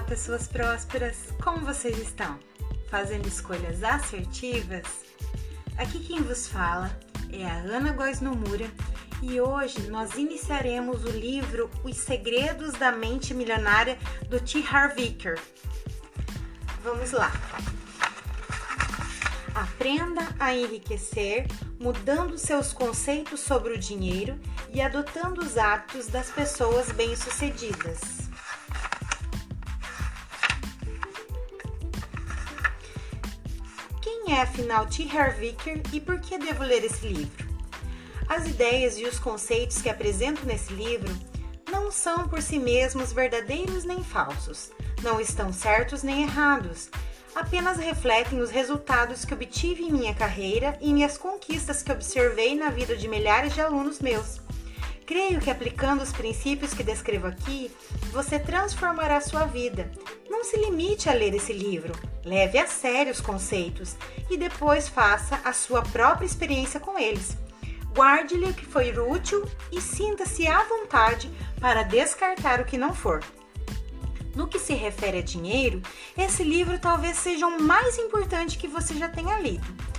Olá, pessoas prósperas! Como vocês estão? Fazendo escolhas assertivas? Aqui quem vos fala é a Ana Góes Nomura e hoje nós iniciaremos o livro Os Segredos da Mente Milionária do T. Harv Eker. Vamos lá! Aprenda a enriquecer mudando seus conceitos sobre o dinheiro e adotando os hábitos das pessoas bem-sucedidas. Quem é afinal T. Harv Eker e por que devo ler esse livro? As ideias e os conceitos que apresento nesse livro não são por si mesmos verdadeiros nem falsos, não estão certos nem errados, apenas refletem os resultados que obtive em minha carreira e minhas conquistas que observei na vida de milhares de alunos meus. Creio que aplicando os princípios que descrevo aqui, você transformará sua vida. Não se limite a ler esse livro, leve a sério os conceitos e depois faça a sua própria experiência com eles. Guarde-lhe o que foi útil e sinta-se à vontade para descartar o que não for. No que se refere a dinheiro, esse livro talvez seja o mais importante que você já tenha lido.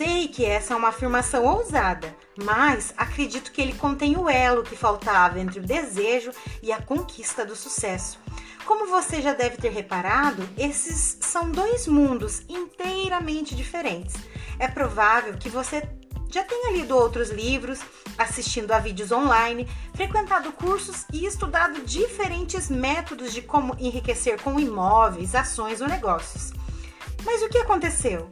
Sei que essa é uma afirmação ousada, mas acredito que ele contém o elo que faltava entre o desejo e a conquista do sucesso. Como você já deve ter reparado, esses são dois mundos inteiramente diferentes. É provável que você já tenha lido outros livros, assistindo a vídeos online, frequentado cursos e estudado diferentes métodos de como enriquecer com imóveis, ações ou negócios. Mas o que aconteceu?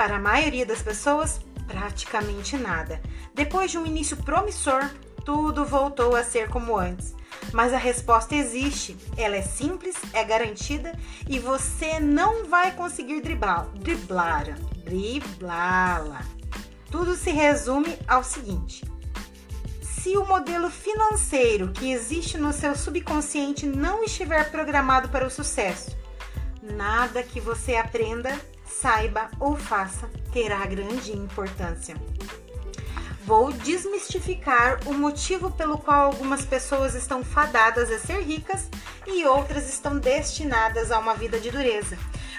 Para a maioria das pessoas, praticamente nada. Depois de um início promissor, tudo voltou a ser como antes. Mas a resposta existe, ela é simples, é garantida e você não vai conseguir driblar, driblar, driblá-la. Tudo se resume ao seguinte: se o modelo financeiro que existe no seu subconsciente não estiver programado para o sucesso, nada que você aprenda, saiba ou faça terá grande importância. Vou desmistificar o motivo pelo qual algumas pessoas estão fadadas a ser ricas e outras estão destinadas a uma vida de dureza.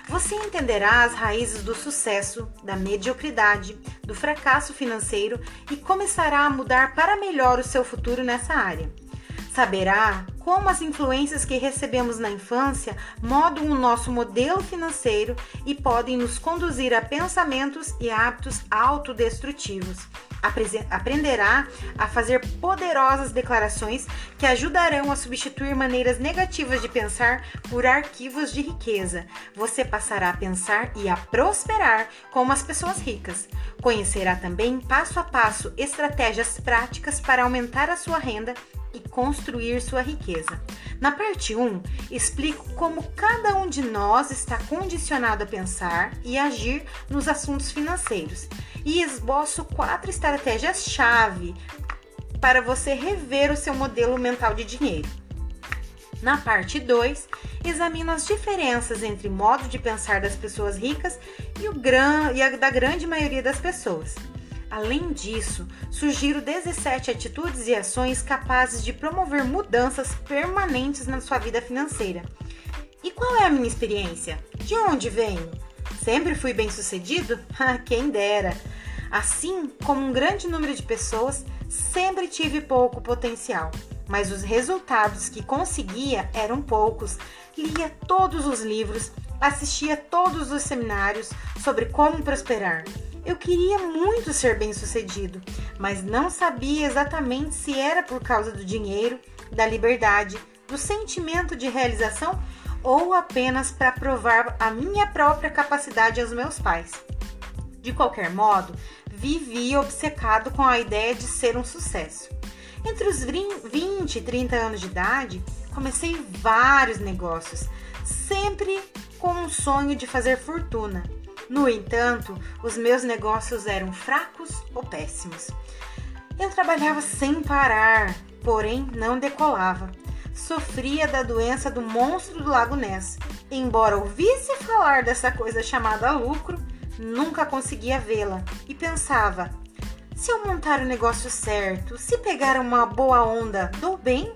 Você entenderá as raízes do sucesso, da mediocridade, do fracasso financeiro e começará a mudar para melhor o seu futuro nessa área. Saberá como as influências que recebemos na infância modam o nosso modelo financeiro e podem nos conduzir a pensamentos e hábitos autodestrutivos aprenderá a fazer poderosas declarações que ajudarão a substituir maneiras negativas de pensar por arquivos de riqueza. Você passará a pensar e a prosperar como as pessoas ricas. Conhecerá também passo a passo estratégias práticas para aumentar a sua renda e construir sua riqueza. Na parte 1, explico como cada um de nós está condicionado a pensar e agir nos assuntos financeiros e esboço quatro estratégias-chave para você rever o seu modelo mental de dinheiro. Na parte 2, examino as diferenças entre modo de pensar das pessoas ricas e, o gran... e a da grande maioria das pessoas. Além disso, sugiro 17 atitudes e ações capazes de promover mudanças permanentes na sua vida financeira. E qual é a minha experiência? De onde venho? Sempre fui bem sucedido? Ah, quem dera! Assim como um grande número de pessoas, sempre tive pouco potencial, mas os resultados que conseguia eram poucos. Lia todos os livros, assistia todos os seminários sobre como prosperar. Eu queria muito ser bem-sucedido, mas não sabia exatamente se era por causa do dinheiro, da liberdade, do sentimento de realização ou apenas para provar a minha própria capacidade aos meus pais. De qualquer modo, vivia obcecado com a ideia de ser um sucesso. Entre os 20 e 30 anos de idade, comecei vários negócios, sempre com um sonho de fazer fortuna. No entanto, os meus negócios eram fracos ou péssimos. Eu trabalhava sem parar, porém não decolava. Sofria da doença do monstro do Lago Ness. Embora ouvisse falar dessa coisa chamada lucro, nunca conseguia vê-la e pensava: se eu montar o negócio certo, se pegar uma boa onda, dou bem?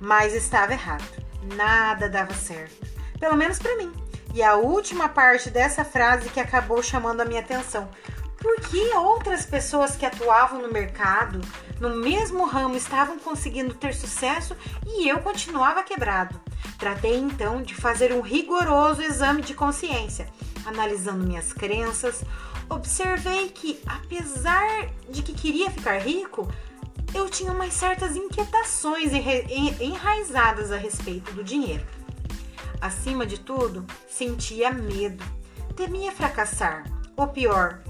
Mas estava errado. nada dava certo. Pelo menos para mim. E a última parte dessa frase que acabou chamando a minha atenção. Por que outras pessoas que atuavam no mercado, no mesmo ramo, estavam conseguindo ter sucesso e eu continuava quebrado? Tratei então de fazer um rigoroso exame de consciência, analisando minhas crenças. Observei que, apesar de que queria ficar rico, eu tinha umas certas inquietações enraizadas a respeito do dinheiro. Acima de tudo, sentia medo, temia fracassar, ou pior,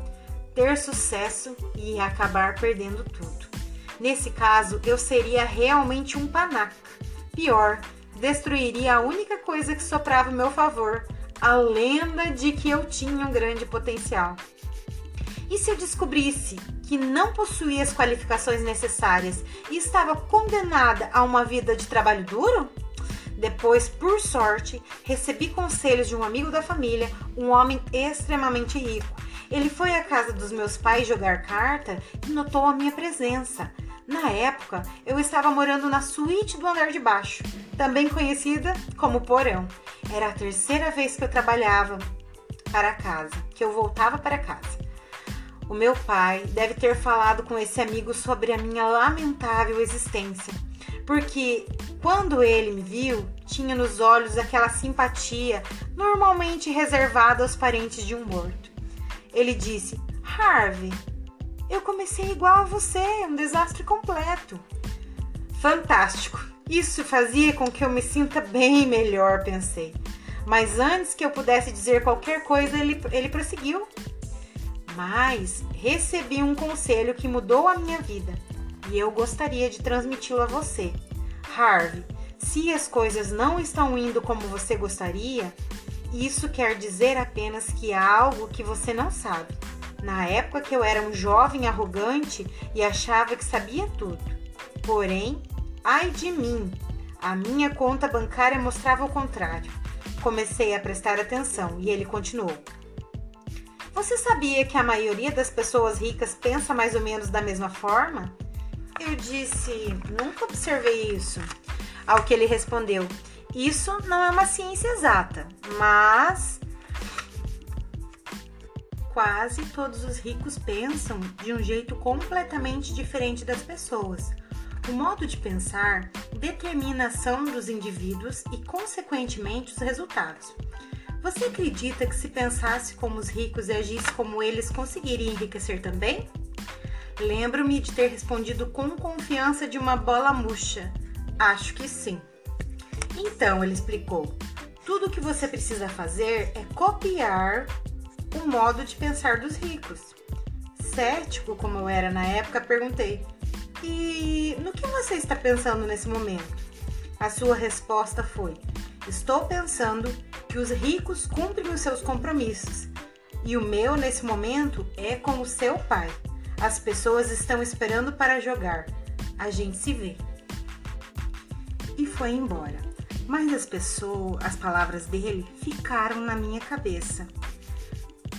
ter sucesso e acabar perdendo tudo. Nesse caso, eu seria realmente um panaca. Pior, destruiria a única coisa que soprava meu favor, a lenda de que eu tinha um grande potencial. E se eu descobrisse que não possuía as qualificações necessárias e estava condenada a uma vida de trabalho duro? Depois, por sorte, recebi conselhos de um amigo da família, um homem extremamente rico. Ele foi à casa dos meus pais jogar carta e notou a minha presença. Na época, eu estava morando na suíte do andar de baixo, também conhecida como porão. Era a terceira vez que eu trabalhava para casa, que eu voltava para casa. O meu pai deve ter falado com esse amigo sobre a minha lamentável existência, porque quando ele me viu, tinha nos olhos aquela simpatia normalmente reservada aos parentes de um morto. Ele disse: Harvey, eu comecei igual a você, um desastre completo. Fantástico! Isso fazia com que eu me sinta bem melhor, pensei. Mas antes que eu pudesse dizer qualquer coisa, ele, ele prosseguiu. Mas recebi um conselho que mudou a minha vida e eu gostaria de transmiti-lo a você. Harvey, se as coisas não estão indo como você gostaria, isso quer dizer apenas que há algo que você não sabe. Na época que eu era um jovem arrogante e achava que sabia tudo. Porém, ai de mim, a minha conta bancária mostrava o contrário. Comecei a prestar atenção e ele continuou. Você sabia que a maioria das pessoas ricas pensa mais ou menos da mesma forma? Eu disse, nunca observei isso. Ao que ele respondeu, isso não é uma ciência exata, mas quase todos os ricos pensam de um jeito completamente diferente das pessoas. O modo de pensar determina a ação dos indivíduos e, consequentemente, os resultados. Você acredita que se pensasse como os ricos e agisse como eles, conseguiria enriquecer também? Lembro-me de ter respondido com confiança de uma bola murcha. Acho que sim. Então, ele explicou: tudo o que você precisa fazer é copiar o modo de pensar dos ricos. Cético como eu era na época, perguntei: E no que você está pensando nesse momento? A sua resposta foi: Estou pensando que os ricos cumprem os seus compromissos. E o meu, nesse momento, é com o seu pai. As pessoas estão esperando para jogar. A gente se vê. E foi embora. Mas as pessoas, as palavras dele ficaram na minha cabeça.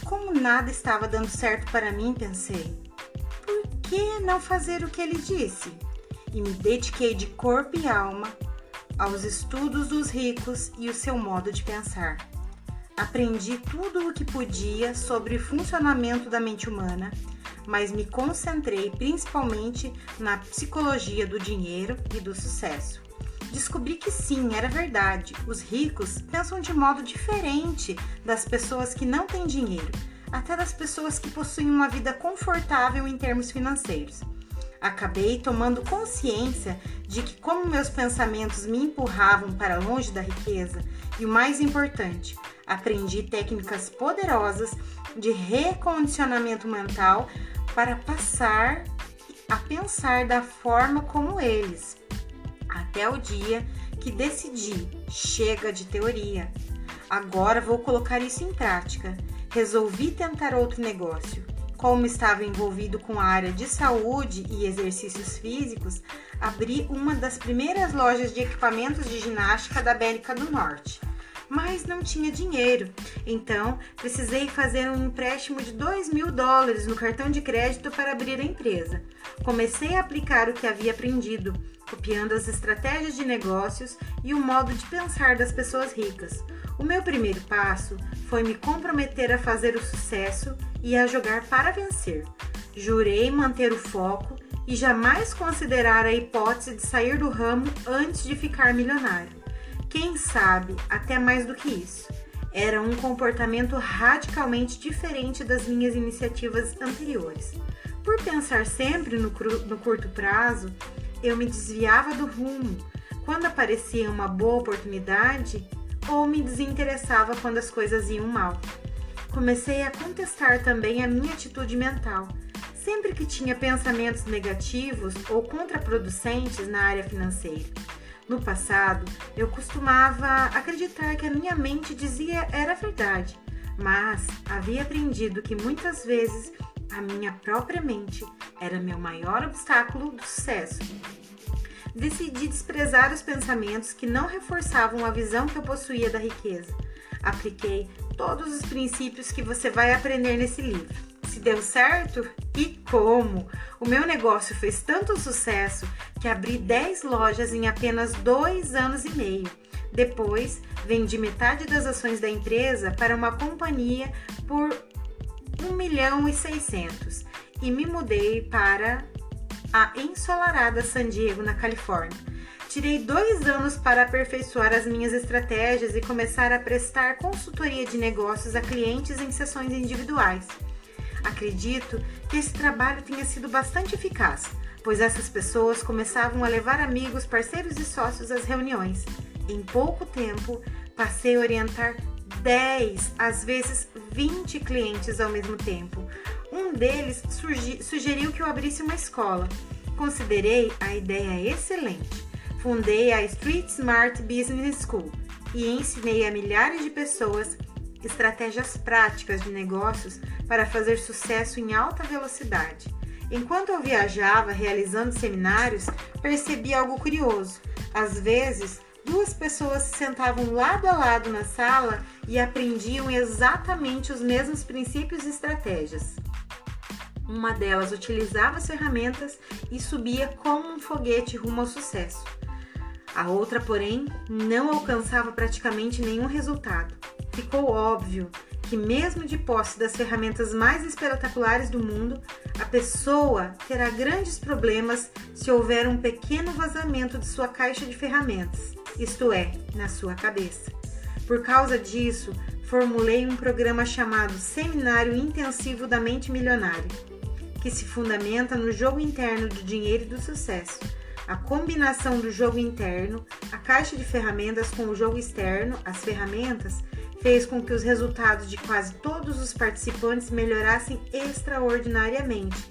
Como nada estava dando certo para mim, pensei: por que não fazer o que ele disse? E me dediquei de corpo e alma aos estudos dos ricos e o seu modo de pensar. Aprendi tudo o que podia sobre o funcionamento da mente humana, mas me concentrei principalmente na psicologia do dinheiro e do sucesso descobri que sim, era verdade. Os ricos pensam de modo diferente das pessoas que não têm dinheiro, até das pessoas que possuem uma vida confortável em termos financeiros. Acabei tomando consciência de que, como meus pensamentos me empurravam para longe da riqueza, e o mais importante, aprendi técnicas poderosas de recondicionamento mental para passar a pensar da forma como eles até o dia que decidi, chega de teoria. Agora vou colocar isso em prática. Resolvi tentar outro negócio. Como estava envolvido com a área de saúde e exercícios físicos, abri uma das primeiras lojas de equipamentos de ginástica da América do Norte. Mas não tinha dinheiro, então precisei fazer um empréstimo de 2 mil dólares no cartão de crédito para abrir a empresa. Comecei a aplicar o que havia aprendido, copiando as estratégias de negócios e o modo de pensar das pessoas ricas. O meu primeiro passo foi me comprometer a fazer o sucesso e a jogar para vencer. Jurei manter o foco e jamais considerar a hipótese de sair do ramo antes de ficar milionário. Quem sabe até mais do que isso. Era um comportamento radicalmente diferente das minhas iniciativas anteriores. Por pensar sempre no, no curto prazo, eu me desviava do rumo quando aparecia uma boa oportunidade ou me desinteressava quando as coisas iam mal. Comecei a contestar também a minha atitude mental. Sempre que tinha pensamentos negativos ou contraproducentes na área financeira. No passado, eu costumava acreditar que a minha mente dizia era verdade, mas havia aprendido que muitas vezes a minha própria mente era meu maior obstáculo do sucesso. Decidi desprezar os pensamentos que não reforçavam a visão que eu possuía da riqueza. Apliquei todos os princípios que você vai aprender nesse livro. Se deu certo? E como? O meu negócio fez tanto sucesso que abri 10 lojas em apenas dois anos e meio. Depois, vendi metade das ações da empresa para uma companhia por 1 milhão e 600 e me mudei para a ensolarada San Diego, na Califórnia. Tirei dois anos para aperfeiçoar as minhas estratégias e começar a prestar consultoria de negócios a clientes em sessões individuais. Acredito que esse trabalho tenha sido bastante eficaz, pois essas pessoas começavam a levar amigos, parceiros e sócios às reuniões. Em pouco tempo, passei a orientar 10, às vezes 20 clientes ao mesmo tempo, um deles sugeriu que eu abrisse uma escola. Considerei a ideia excelente. Fundei a Street Smart Business School e ensinei a milhares de pessoas estratégias práticas de negócios para fazer sucesso em alta velocidade. Enquanto eu viajava realizando seminários, percebi algo curioso. Às vezes, duas pessoas se sentavam lado a lado na sala e aprendiam exatamente os mesmos princípios e estratégias. Uma delas utilizava as ferramentas e subia como um foguete rumo ao sucesso. A outra, porém, não alcançava praticamente nenhum resultado. Ficou óbvio que, mesmo de posse das ferramentas mais espetaculares do mundo, a pessoa terá grandes problemas se houver um pequeno vazamento de sua caixa de ferramentas, isto é, na sua cabeça. Por causa disso, formulei um programa chamado Seminário Intensivo da Mente Milionária que se fundamenta no jogo interno do dinheiro e do sucesso. A combinação do jogo interno, a caixa de ferramentas com o jogo externo, as ferramentas, fez com que os resultados de quase todos os participantes melhorassem extraordinariamente.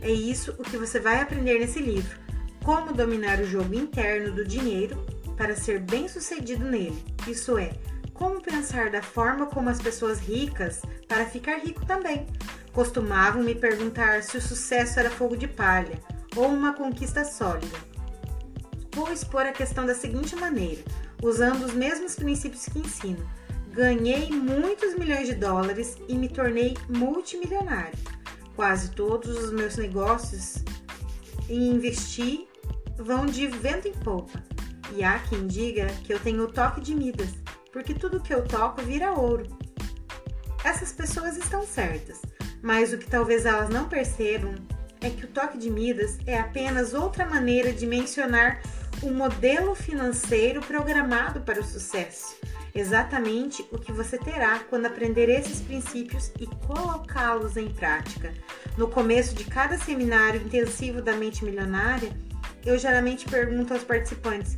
É isso o que você vai aprender nesse livro: como dominar o jogo interno do dinheiro para ser bem-sucedido nele. Isso é, como pensar da forma como as pessoas ricas para ficar rico também. Costumavam me perguntar se o sucesso era fogo de palha ou uma conquista sólida. Vou expor a questão da seguinte maneira, usando os mesmos princípios que ensino. Ganhei muitos milhões de dólares e me tornei multimilionário. Quase todos os meus negócios em investir vão de vento em popa. E há quem diga que eu tenho o toque de Midas, porque tudo que eu toco vira ouro. Essas pessoas estão certas. Mas o que talvez elas não percebam é que o toque de Midas é apenas outra maneira de mencionar o modelo financeiro programado para o sucesso. Exatamente o que você terá quando aprender esses princípios e colocá-los em prática. No começo de cada seminário intensivo da mente milionária, eu geralmente pergunto aos participantes: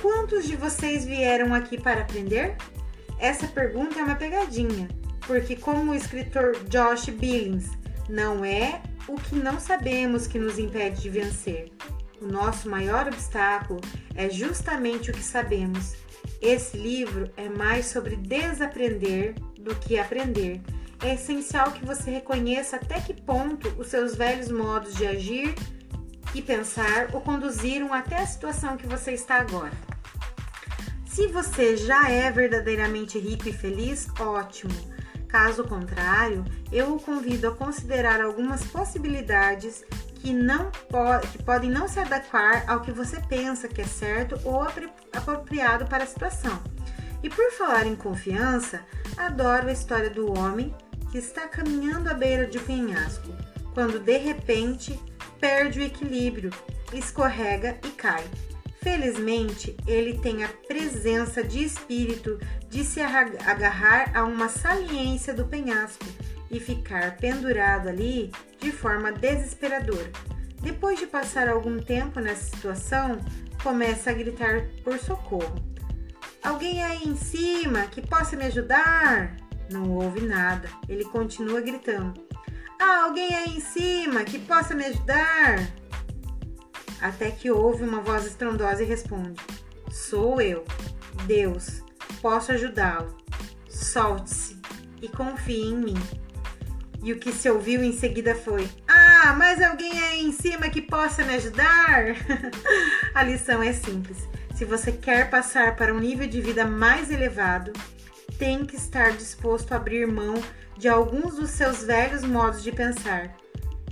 quantos de vocês vieram aqui para aprender? Essa pergunta é uma pegadinha, porque, como o escritor Josh Billings, não é o que não sabemos que nos impede de vencer. O nosso maior obstáculo é justamente o que sabemos. Esse livro é mais sobre desaprender do que aprender. É essencial que você reconheça até que ponto os seus velhos modos de agir e pensar o conduziram até a situação que você está agora. Se você já é verdadeiramente rico e feliz, ótimo. Caso contrário, eu o convido a considerar algumas possibilidades que não que podem não se adequar ao que você pensa que é certo ou apropriado para a situação. E por falar em confiança, adoro a história do homem que está caminhando à beira de um penhasco, quando de repente perde o equilíbrio, escorrega e cai. Felizmente, ele tem a presença de espírito de se agarrar a uma saliência do penhasco e ficar pendurado ali de forma desesperadora. Depois de passar algum tempo nessa situação, começa a gritar por socorro. Alguém aí em cima que possa me ajudar? Não ouve nada. Ele continua gritando. Ah, alguém aí em cima que possa me ajudar? Até que ouve uma voz estrondosa e responde: Sou eu, Deus, posso ajudá-lo. Solte-se e confie em mim. E o que se ouviu em seguida foi: Ah, mas alguém aí em cima que possa me ajudar? a lição é simples. Se você quer passar para um nível de vida mais elevado, tem que estar disposto a abrir mão de alguns dos seus velhos modos de pensar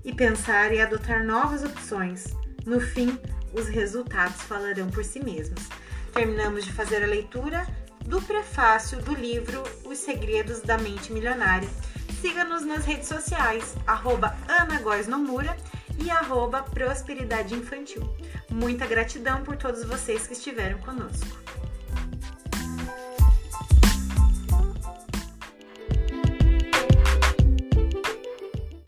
e pensar e adotar novas opções. No fim, os resultados falarão por si mesmos. Terminamos de fazer a leitura do prefácio do livro Os Segredos da Mente Milionária. Siga-nos nas redes sociais, arroba e arroba Prosperidade Infantil. Muita gratidão por todos vocês que estiveram conosco.